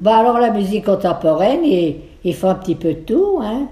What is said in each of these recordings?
Bah alors la musique contemporaine, il, il fait un petit peu de tout, hein.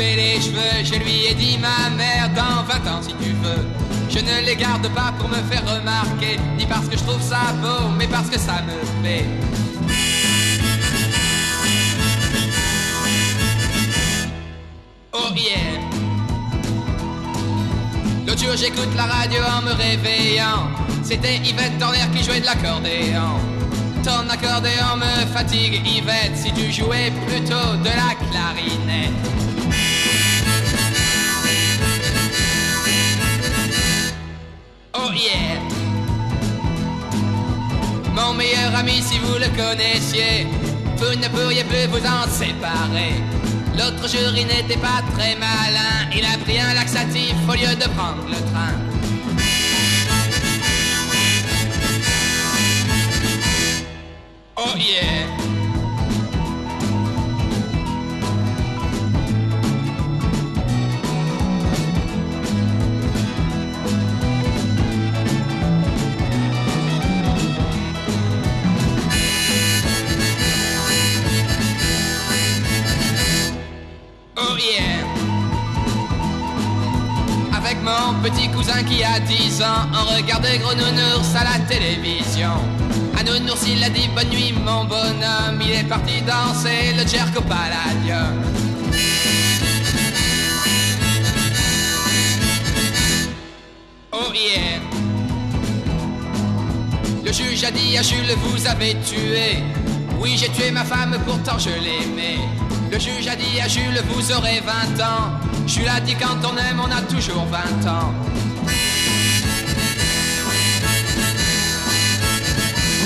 Les cheveux. Je lui ai dit ma mère, dans 20 ans si tu veux. Je ne les garde pas pour me faire remarquer, ni parce que je trouve ça beau, mais parce que ça me plaît. Oh yeah. L'autre jour j'écoute la radio en me réveillant. C'était Yvette Torner qui jouait de l'accordéon. Ton accordéon me fatigue, Yvette, si tu jouais plutôt de la clarinette. Mon meilleur ami, si vous le connaissiez, vous ne pourriez plus vous en séparer. L'autre jour, il n'était pas très malin. Il a pris un laxatif au lieu de prendre le train. Oh yeah. Petit cousin qui a 10 ans, on regardait Gros Nounours à la télévision. À Nounours, il a dit bonne nuit mon bonhomme, il est parti danser le Jerko Palladium. Oh. Le juge a dit à Jules, vous avez tué. Oui, j'ai tué ma femme, pourtant je l'aimais. Le juge a dit à Jules, vous aurez 20 ans. Jules a dit, quand on aime, on a toujours 20 ans.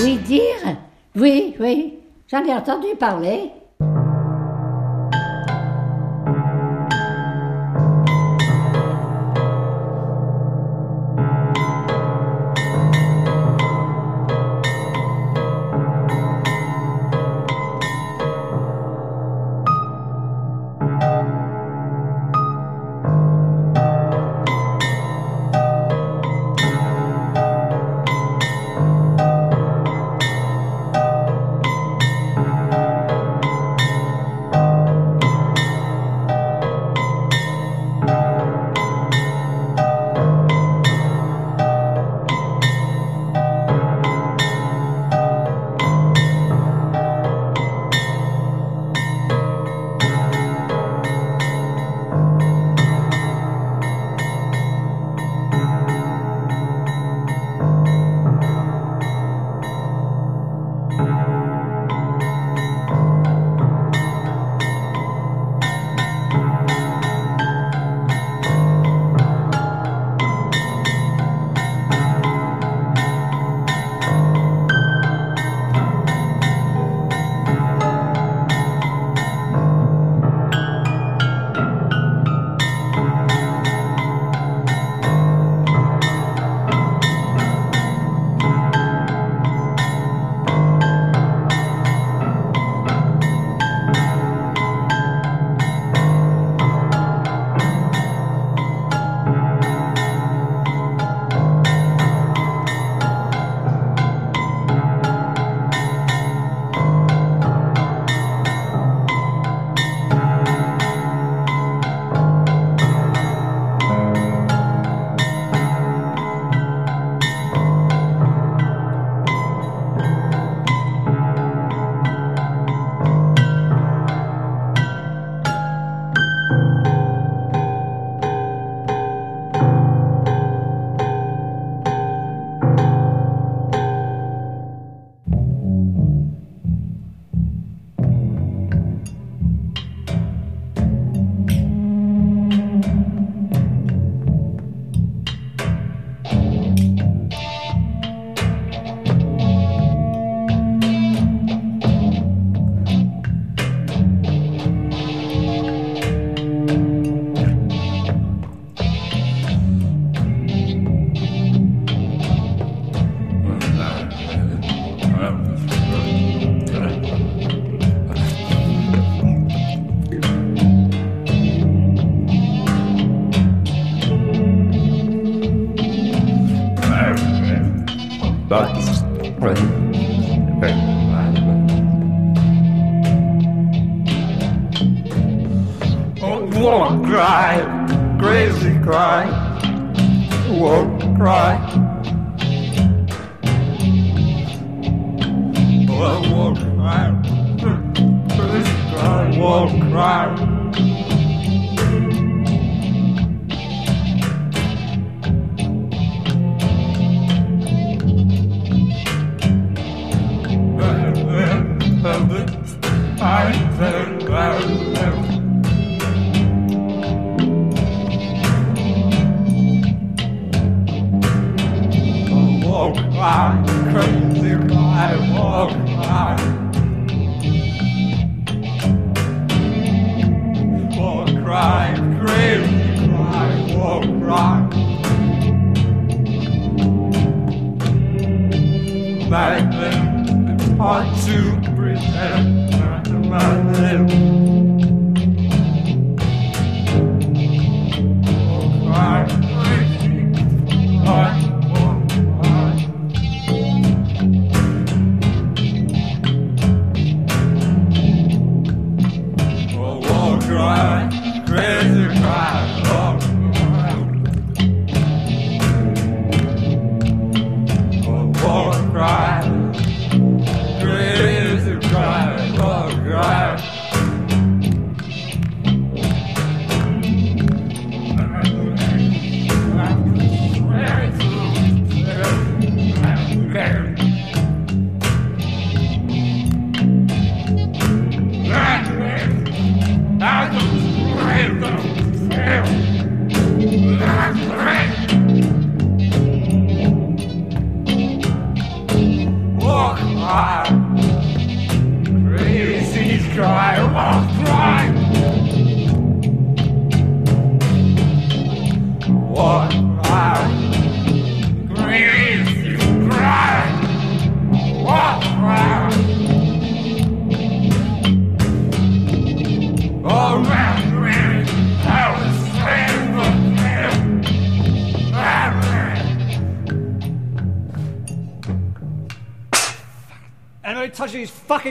Oui, dire? Oui, oui, j'en ai entendu parler. like them. Hard to pretend them.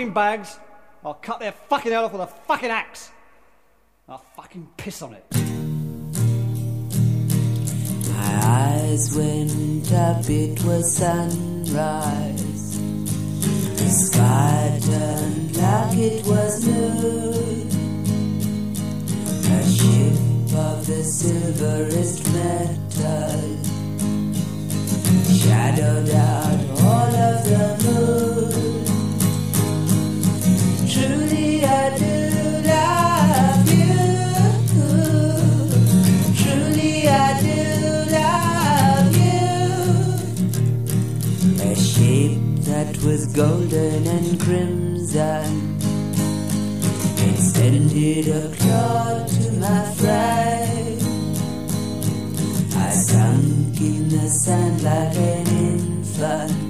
fucking bags, I'll cut their fucking head off with a fucking axe. I'll fucking piss on it. My eyes went up, it was sunrise. The sky turned black, it was. golden and crimson. Extended a claw to my friend. I sunk in the sand like an infant.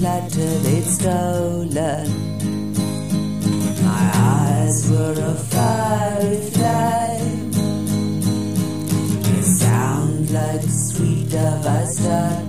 Platter they'd stolen. My eyes were a fiery flame. They sound like sweet device.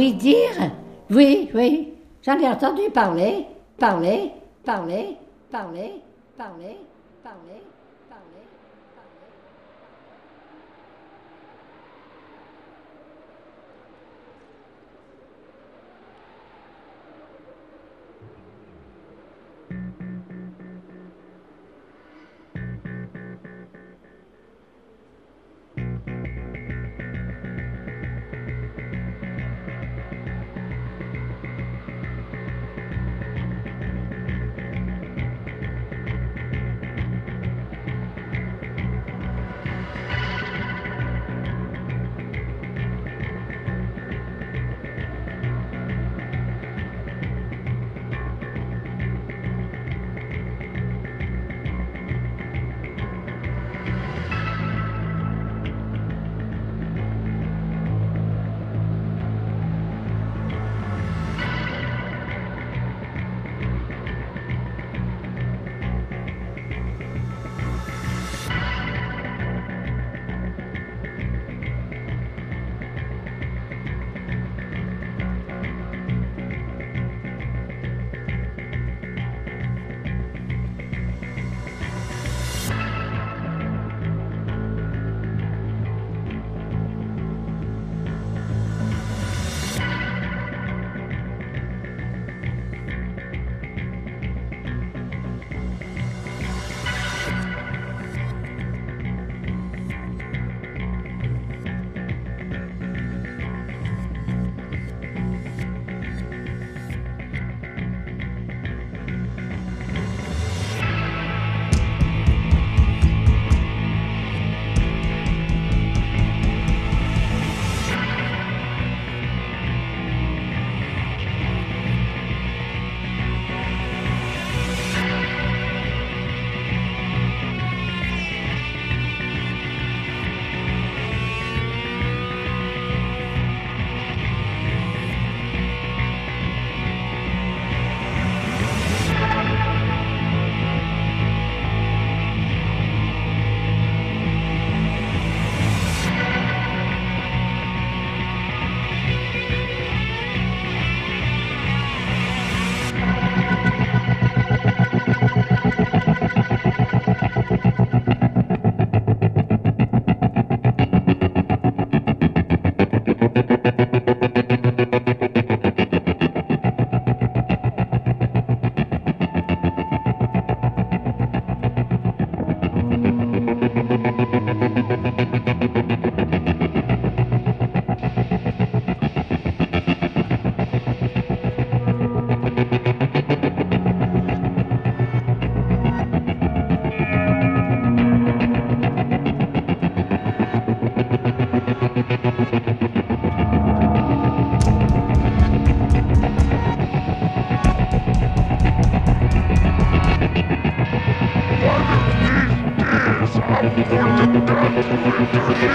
Oui, dire Oui, oui. J'en ai entendu parler, parler, parler, parler, parler, parler.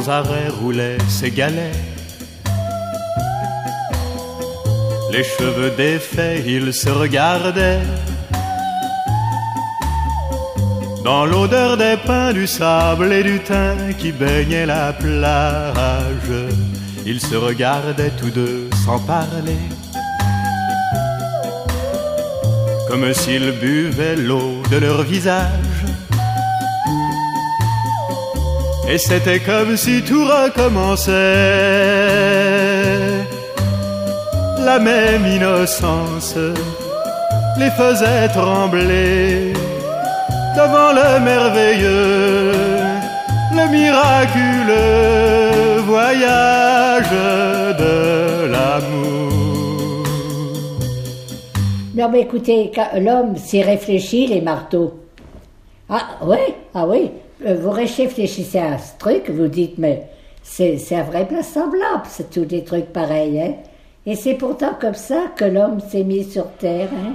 sans arrêt roulait ses galets. Les cheveux défaits, ils se regardaient. Dans l'odeur des pins, du sable et du thym qui baignait la plage, ils se regardaient tous deux sans parler. Comme s'ils buvaient l'eau de leur visage. Et c'était comme si tout recommençait. La même innocence les faisait trembler devant le merveilleux, le miraculeux voyage de l'amour. Non, mais écoutez, l'homme s'y réfléchit, les marteaux. Ah, oui, ah oui. Euh, Vous réfléchissez à ce truc, vous dites, mais c'est c'est un vrai semblable, c'est tous des trucs pareils, hein. Et c'est pourtant comme ça que l'homme s'est mis sur Terre, hein.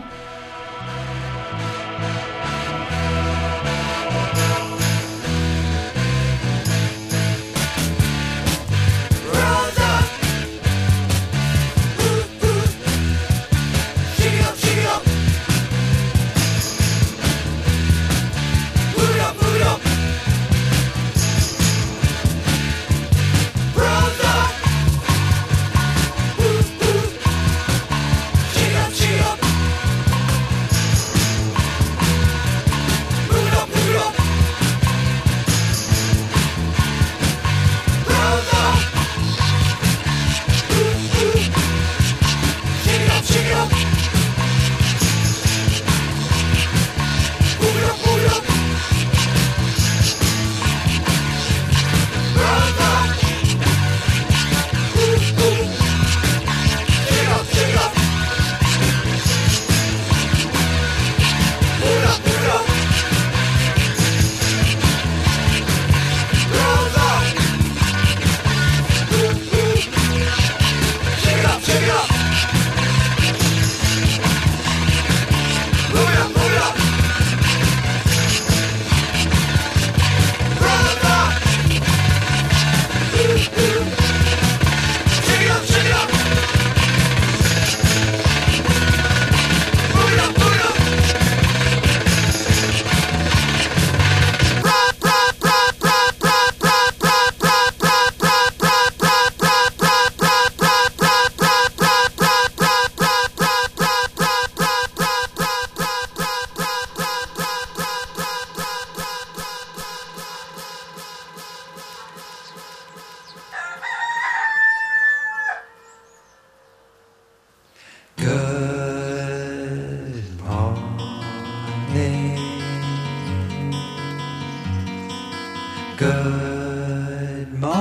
Good morning.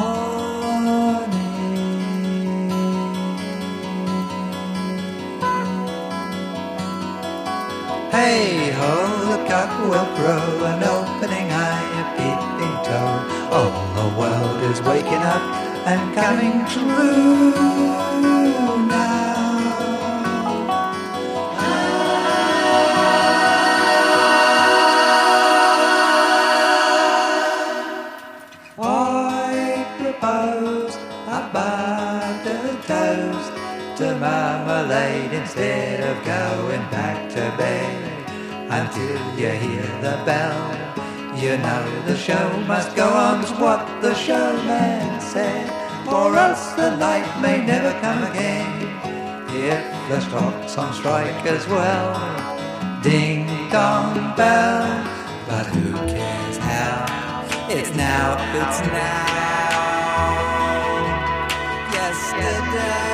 Hey ho, the cock will crow, an opening eye, a peeping toe. All the world is waking up and coming true instead of going back to bed until you hear the bell. You know the show must go on's what the showman said. For us the light may never come again if the stock's on strike as well. Ding dong bell, but who cares how? It's now, it's now. right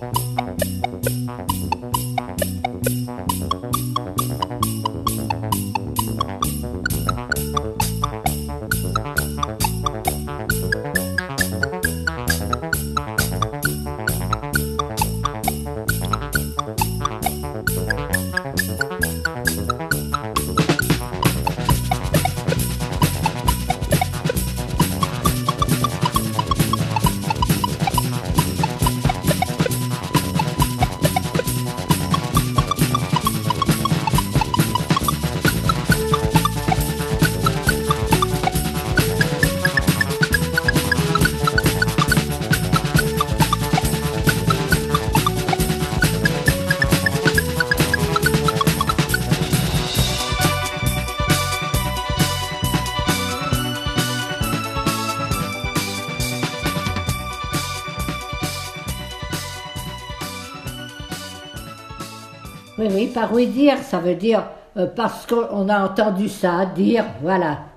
Oui dire, ça veut dire euh, parce qu'on a entendu ça dire, voilà.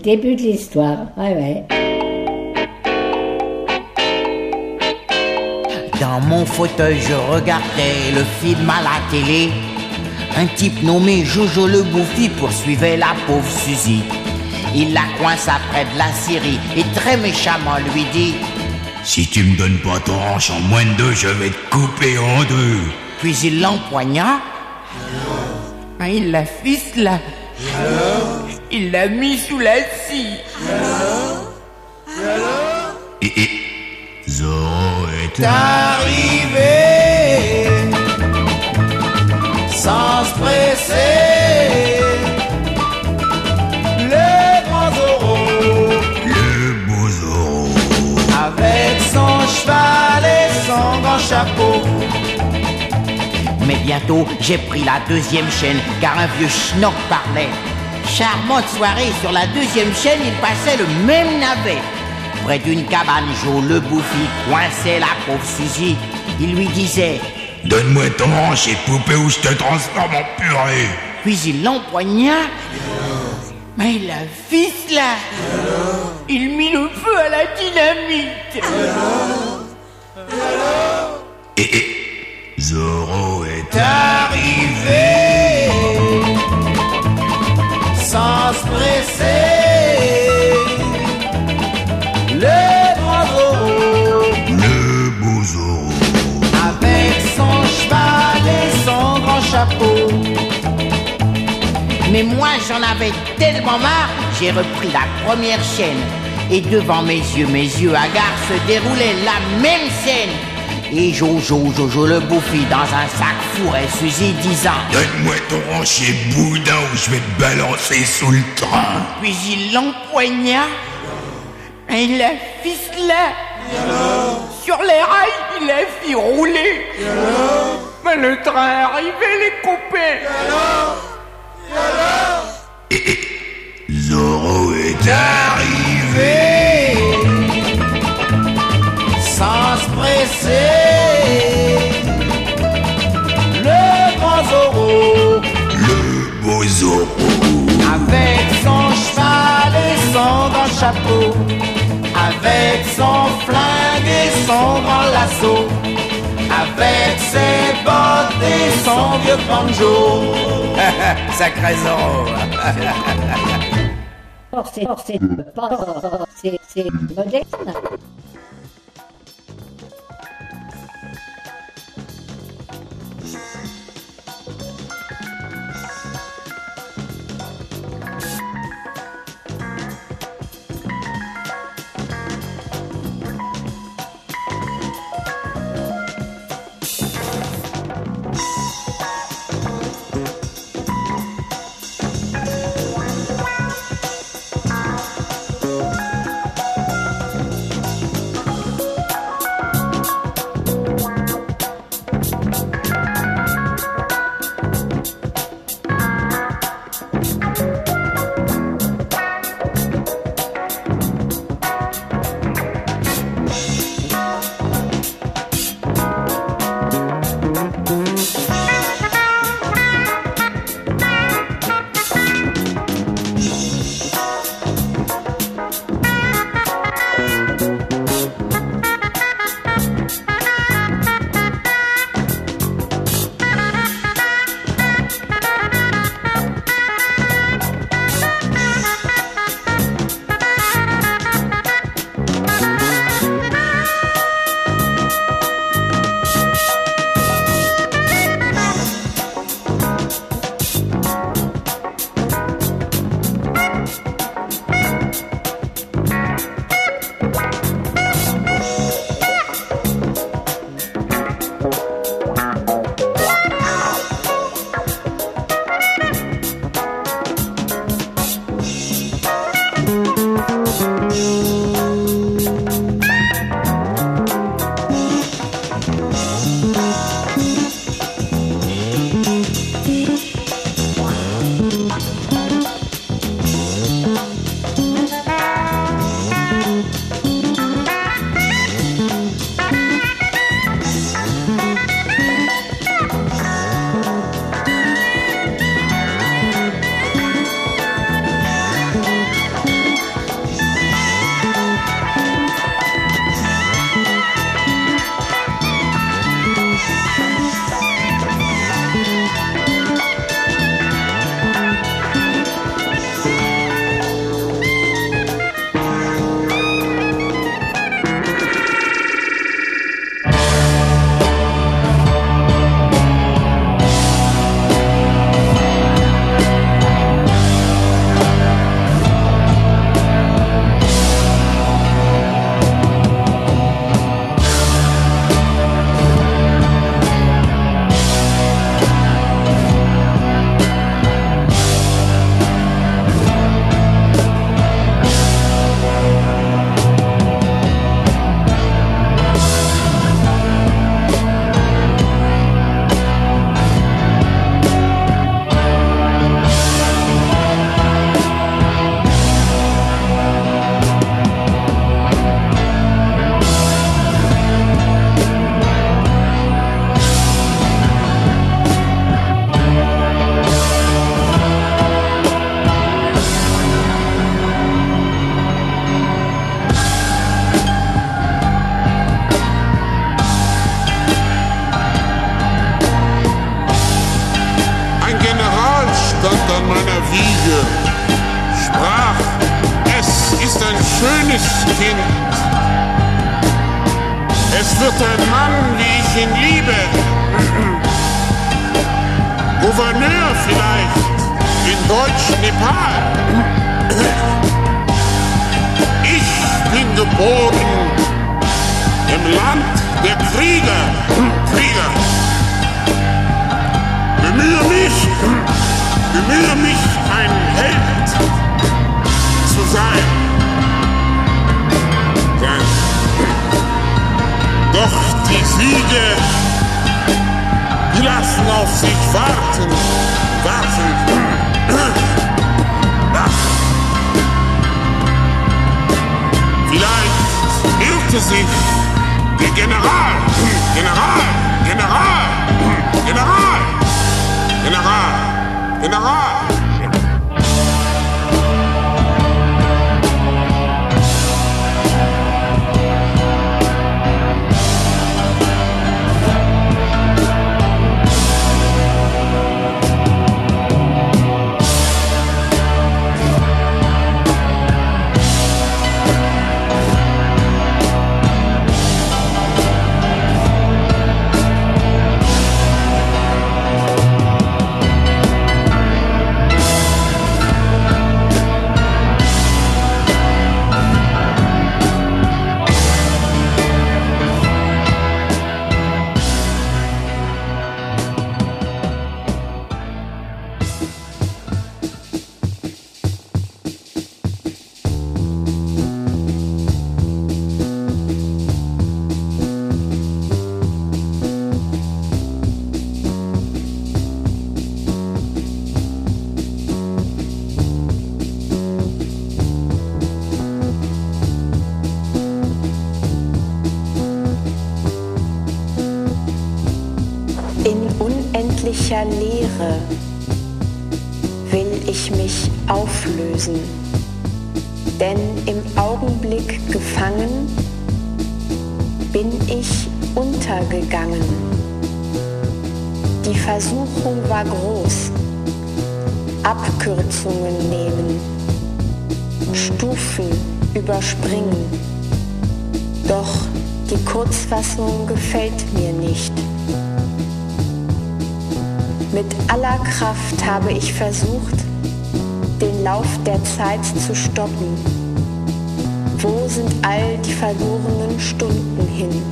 Le début de l'histoire. Ouais, ouais. Dans mon fauteuil, je regardais le film à la télé. Un type nommé Jojo le Bouffi poursuivait la pauvre Suzy. Il la coince après de la Syrie et très méchamment lui dit Si tu me donnes pas ton hanche en moins de deux, je vais te couper en deux. Puis il l'empoigna. Ben, il la ficela. Il l'a mis sous la scie. Et, et Zorro est arrivé sans se presser. Le grand Zorro le beau Zorro. avec son cheval et son grand chapeau. Mais bientôt, j'ai pris la deuxième chaîne, car un vieux schnock parlait. Charmante soirée, sur la deuxième chaîne, il passait le même navet. Près d'une cabane, Joe le bouffi coinçait la pauvre Suzy. Il lui disait, Donne-moi ton hanche et poupée ou je te transforme en purée. puis il l'empoigna. Mais la ficela Il mit le feu à la dynamite. Et, et Zorro est arrivé moi j'en avais tellement marre, j'ai repris la première chaîne. Et devant mes yeux, mes yeux hagards se déroulait la même scène. Et Jojo, Jojo le bouffi dans un sac fourrait Suzy disant Donne-moi ton hanchier boudin ou je vais te balancer sous le train. Puis il l'empoigna et il la ficela. Sur les rails, il la fit rouler. Mais le train arrivait les couper. Zorro est Arrivé sans se presser. Le grand Zorro le beau Zorro. avec son cheval et son grand chapeau, ses bottes et son vieux banjo. Sacré Zorro. Oh, c'est, oh, c'est, oh, c'est, c'est moderne. Auf sich warten, warten. Vielleicht irrte sich Leere will ich mich auflösen, denn im Augenblick gefangen bin ich untergegangen. Die Versuchung war groß, Abkürzungen nehmen, Stufen überspringen, doch die Kurzfassung gefällt mir nicht. Aller Kraft habe ich versucht, den Lauf der Zeit zu stoppen. Wo sind all die verlorenen Stunden hin?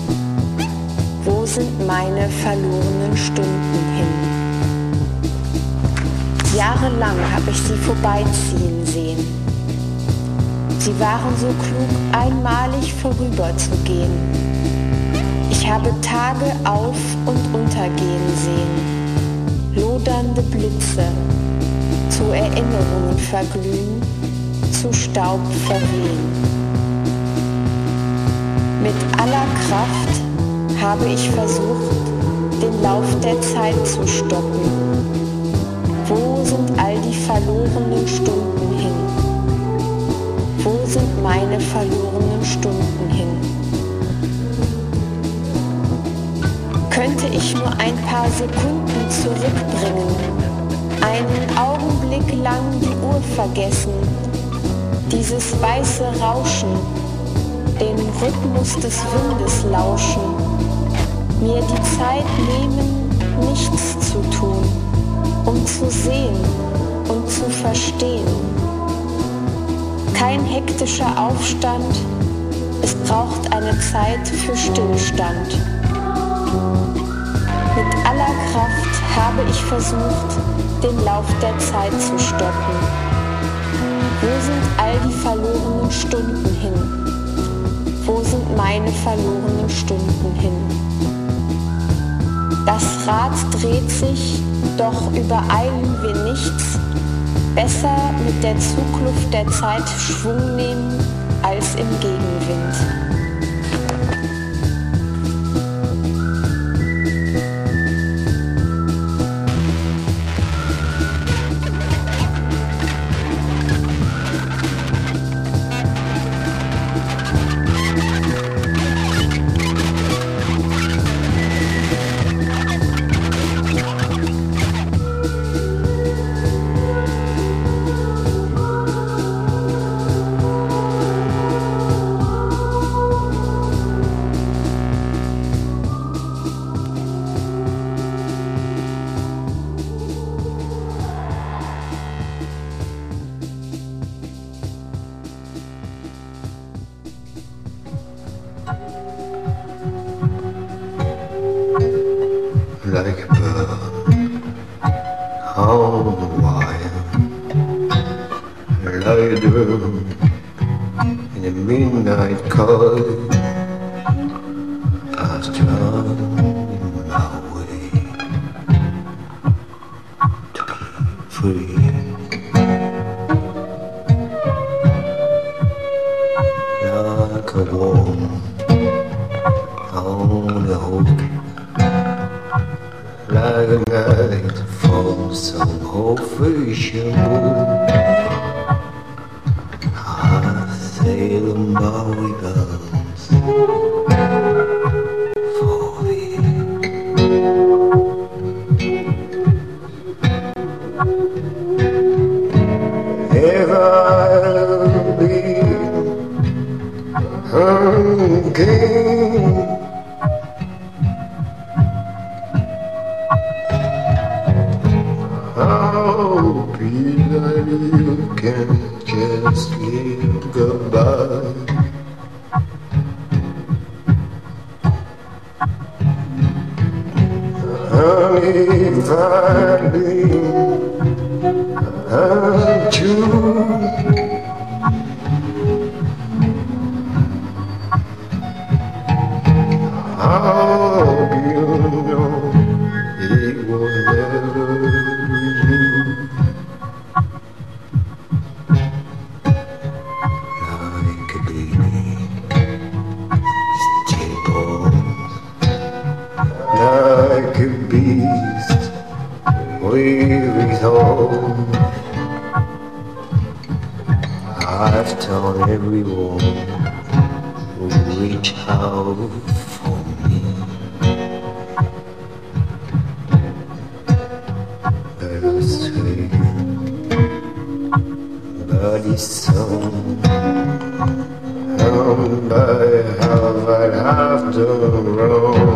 Wo sind meine verlorenen Stunden hin? Jahrelang habe ich sie vorbeiziehen sehen. Sie waren so klug, einmalig vorüberzugehen. Ich habe Tage auf und untergehen sehen lodernde Blitze, zu Erinnerungen verglühen, zu Staub verwehen. Mit aller Kraft habe ich versucht, den Lauf der Zeit zu stoppen. Wo sind all die verlorenen Stunden hin? Wo sind meine verlorenen Stunden hin? Könnte ich nur ein paar Sekunden zurückbringen, einen Augenblick lang die Uhr vergessen, dieses weiße Rauschen, den Rhythmus des Windes lauschen, mir die Zeit nehmen, nichts zu tun, um zu sehen und zu verstehen. Kein hektischer Aufstand, es braucht eine Zeit für Stillstand. Aller Kraft habe ich versucht, den Lauf der Zeit zu stoppen. Wo sind all die verlorenen Stunden hin? Wo sind meine verlorenen Stunden hin? Das Rad dreht sich, doch übereilen wir nichts. Besser mit der Zugluft der Zeit Schwung nehmen als im Gegenwind. A beast leave his home. I've told everyone to reach out for me that I say that is so. How I have, I have to roam.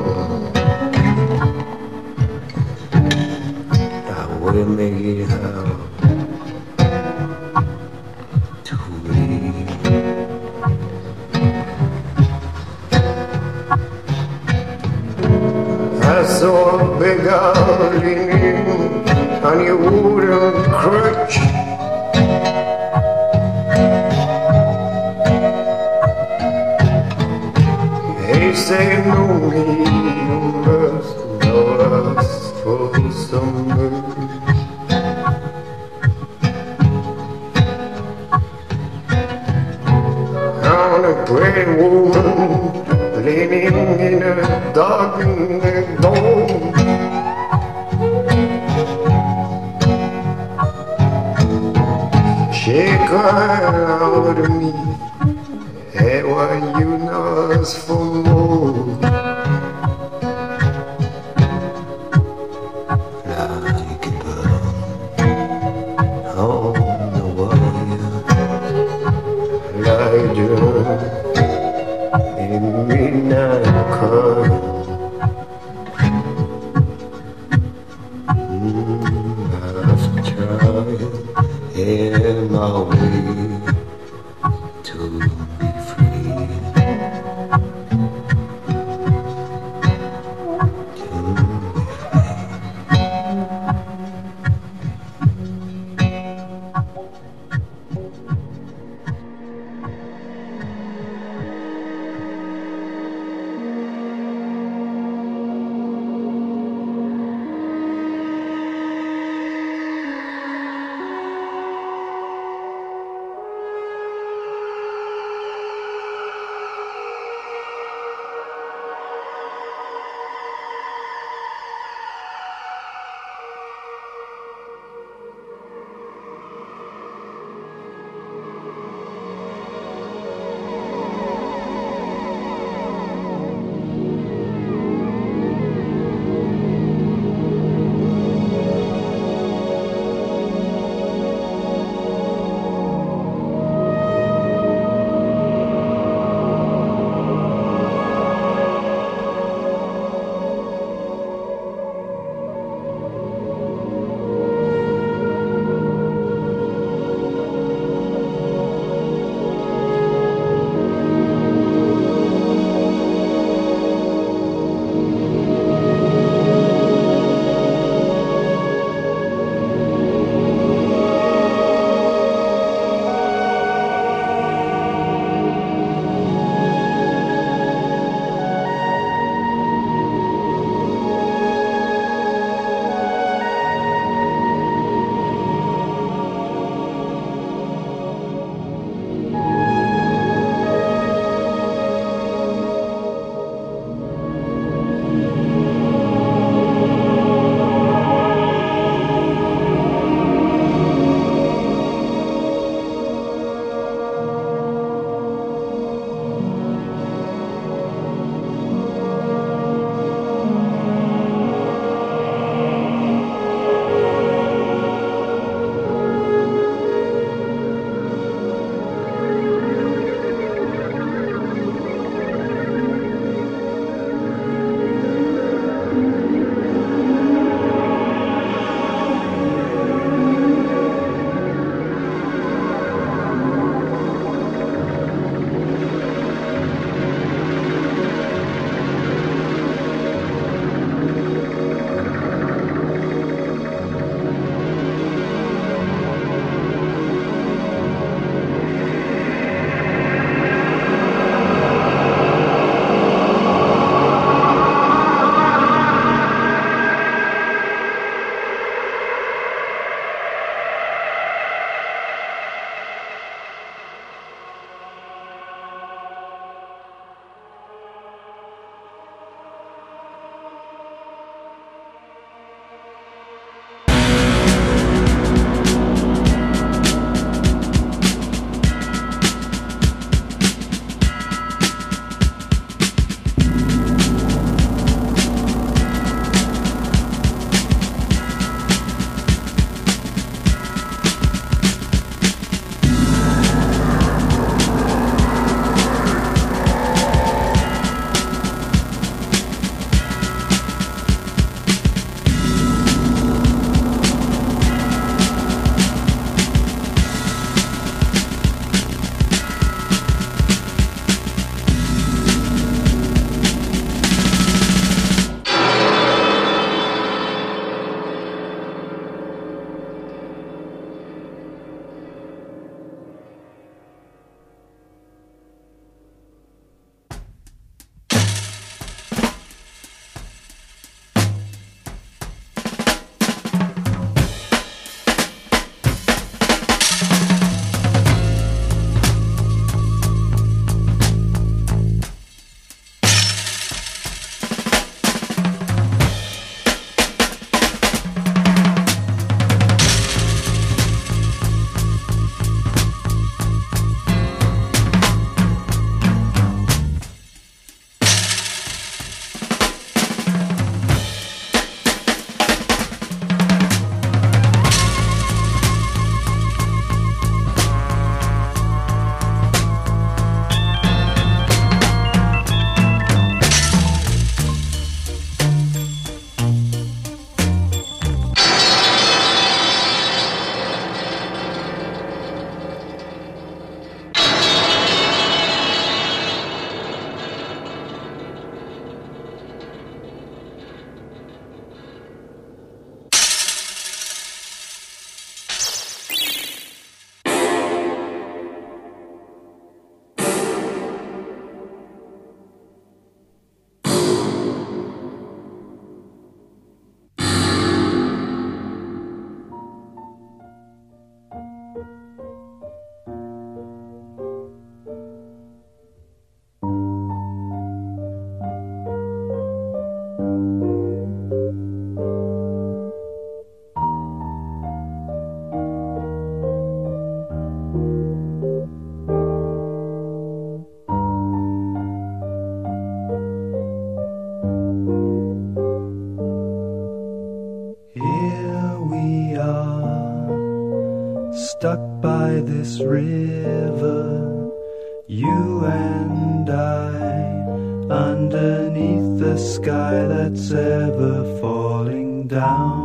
Oh. This river, you and I, underneath the sky that's ever falling down,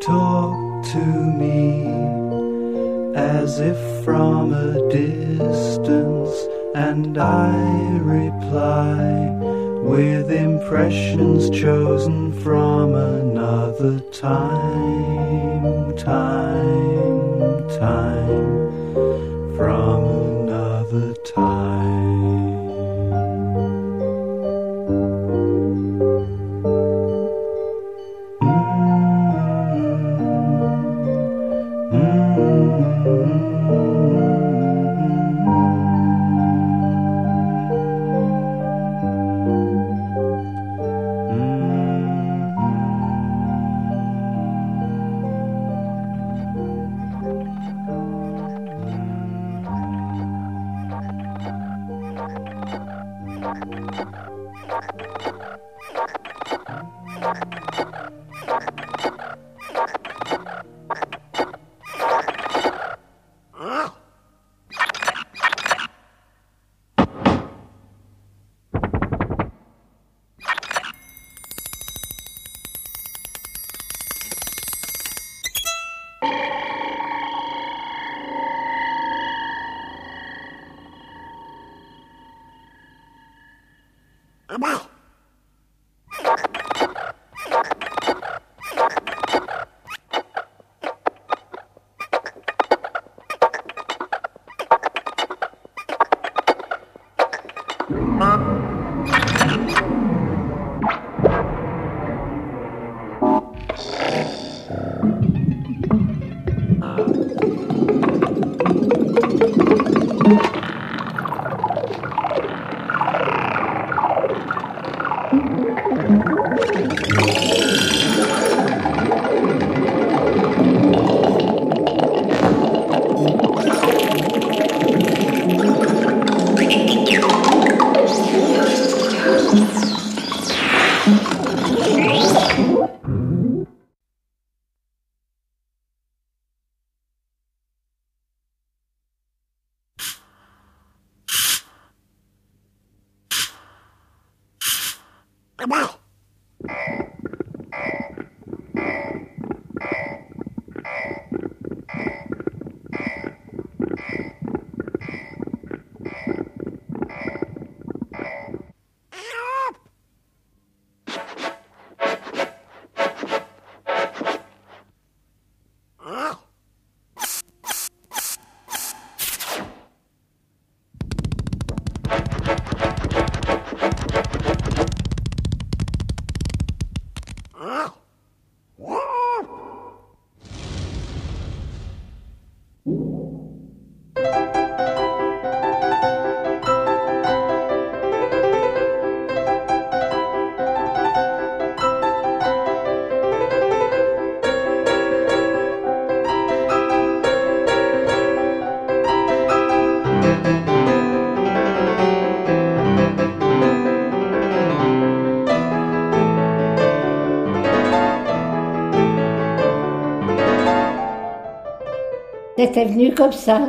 talk to me as if from a distance, and I reply with impressions chosen from another time, time, time, C'était venu comme ça.